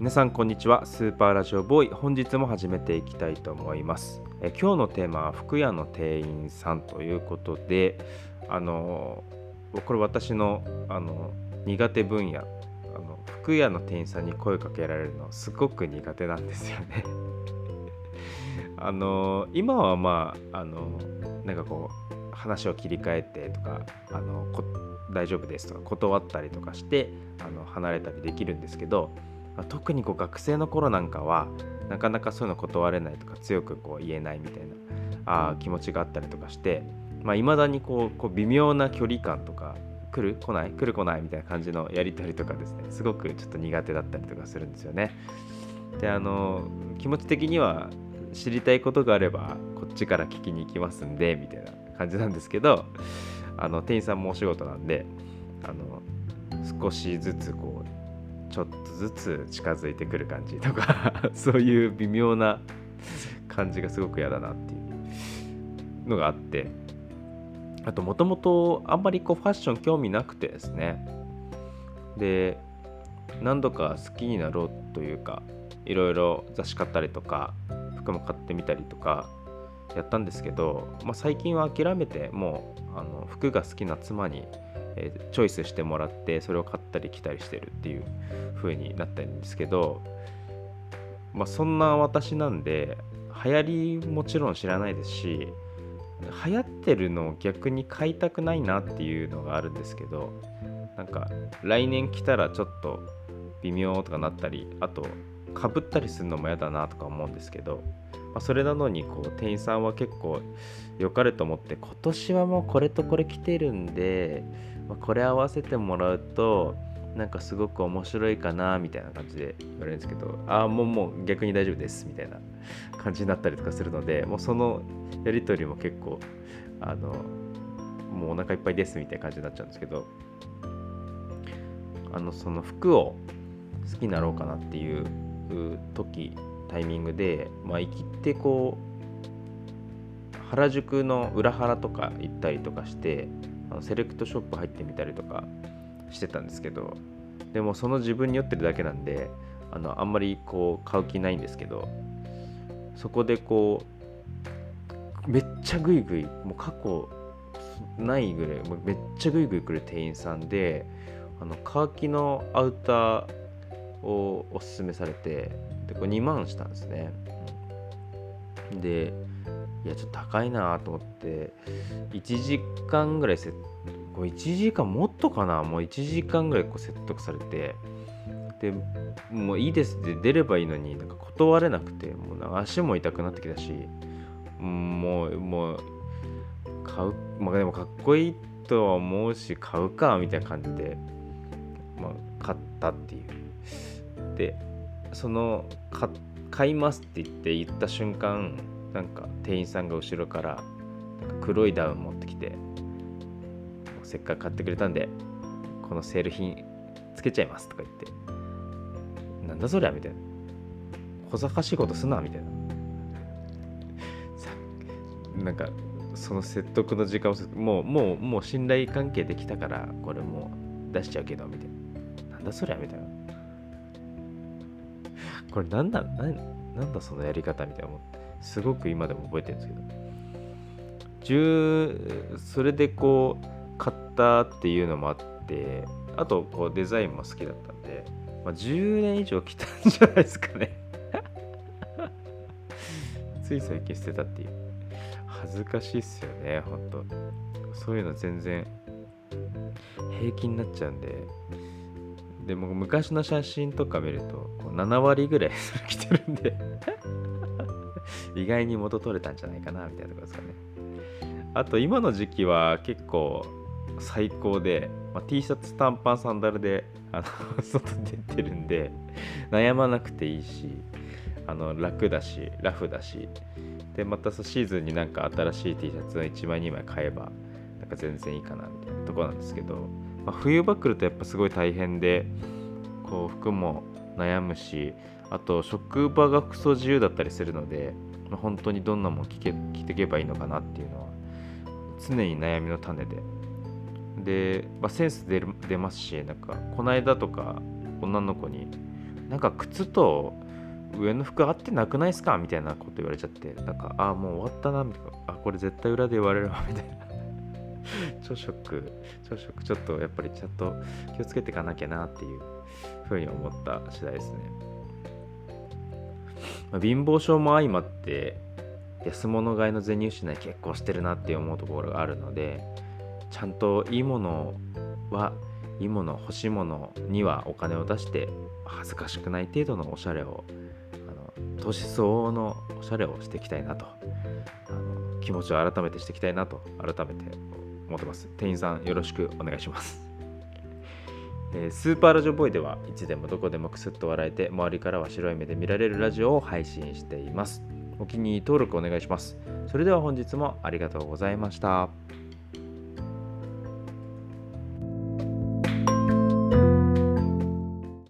皆さんこんにちは。スーパーラジオボーイ。本日も始めていきたいと思います。え今日のテーマは服屋の店員さんということであのこれ私のあの苦手分野あの服屋の店員さんに声かけられるのすごく苦手なんですよね。あの今はまああのなんかこう話を切り替えてとかあの大丈夫ですとか断ったりとかしてあの離れたりできるんですけど特にこう学生の頃なんかはなかなかそういうの断れないとか強くこう言えないみたいなあ気持ちがあったりとかしていまあ、未だにこうこう微妙な距離感とか来る来ない来る来ないみたいな感じのやり取りとかですねすごくちょっと苦手だったりとかするんですよね。であの気持ち的には知りたいことがあればこっちから聞きに行きますんでみたいな感じなんですけどあの店員さんもお仕事なんであの少しずつこうちょっとずつ近づいてくる感じとか そういう微妙な感じがすごく嫌だなっていうのがあって。あともともとあんまりこうファッション興味なくてですね。で何度か好きになろうというかいろいろ雑誌買ったりとか服も買ってみたりとかやったんですけど、まあ、最近は諦めてもうあの服が好きな妻にえー、チョイスしてもらってそれを買ったり着たりしてるっていう風になったんですけど、まあ、そんな私なんで流行りもちろん知らないですし流行ってるのを逆に買いたくないなっていうのがあるんですけどなんか来年来たらちょっと微妙とかなったりあとかぶったりするのも嫌だなとか思うんですけど、まあ、それなのにこう店員さんは結構良かれと思って今年はもうこれとこれ着てるんでまあ、これ合わせてもらうとなんかすごく面白いかなみたいな感じで言われるんですけどああもうもう逆に大丈夫ですみたいな感じになったりとかするのでもうそのやり取りも結構あのもうお腹いっぱいですみたいな感じになっちゃうんですけどあのその服を好きになろうかなっていう時タイミングでまあ生きてこう原宿の裏原とか行ったりとかしてあのセレクトショップ入ってみたりとかしてたんですけどでもその自分に酔ってるだけなんであのあんまりこう買う気ないんですけどそこでこうめっちゃグイグイもう過去ないぐらいめっちゃグイグイ来る店員さんであのカーキのアウターをおすすめされてでこれ2万したんですね。でいやちょっと高いなと思って1時間ぐらいせこう1時間もっとかな？もう1時間ぐらいこう説得されてでもういいですって出ればいいのになんか断れなくてもう足も痛くなってきたしもうもう買うまあでもかっこいいとは思うし買うかみたいな感じで、まあ、買ったっていう。でその買いますって言って言った瞬間なんか店員さんが後ろから黒いダウン持ってきてせっかく買ってくれたんでこのセール品つけちゃいますとか言ってなんだそりゃみたいな。小賢しいことすなみたいな。なんかその説得の時間をもうもうもう信頼関係できたからこれもう出しちゃうけどみたいな。なんだそりゃみたいな。これなんだなんだそのやり方みたいな思ってすごく今でも覚えてるんですけど。10それでこう買ったっていうのもあってあとこうデザインも好きだったんで、まあ、10年以上着たんじゃないですかね。つい最近捨てたっていう。恥ずかしいっすよねほんとそういうの全然平気になっちゃうんで。でも昔の写真とか見ると7割ぐらい着てるんで。意外に元取れたんじゃないかなみたいなところですかね。あと今の時期は結構最高で、まあ、T シャツ短パンサンダルであの 外出てるんで悩まなくていいしあの楽だしラフだし。でまたシーズンになんか新しい T シャツを1枚2枚買えばなんか全然いいかなみたいなとこなんですけど、まあ、冬場来るとやっぱすごい大変でこう服も悩むしあと職場がクソ自由だったりするのでまあ、本当にどんなもん聞け聞いていけばいいのかなっていうのは常に悩みの種で。で、まあ、センス出る出ますしなんかこの間とか女の子になんか靴と上の服合ってなくないっすかみたいなこと言われちゃってなんかああもう終わったなみたいな。あこれ絶対裏で言われるわみたいな。超ショック超ショックちょっとやっぱりちゃんと気をつけていかなきゃなっていうふうに思った次第ですね、まあ、貧乏症も相まって安物買いの銭失い結構してるなって思うところがあるのでちゃんといいものはいいもの欲しいものにはお金を出して恥ずかしくない程度のおしゃれをあの年相応のおしゃれをしていきたいなとあの気持ちを改めてしていきたいなと改めて思ってます。店員さんよろしくお願いします。えスーパーラジオボーイではいつでもどこでもクスッと笑えて周りからは白い目で見られるラジオを配信しています。お気に入り登録お願いします。それでは本日もありがとうございました。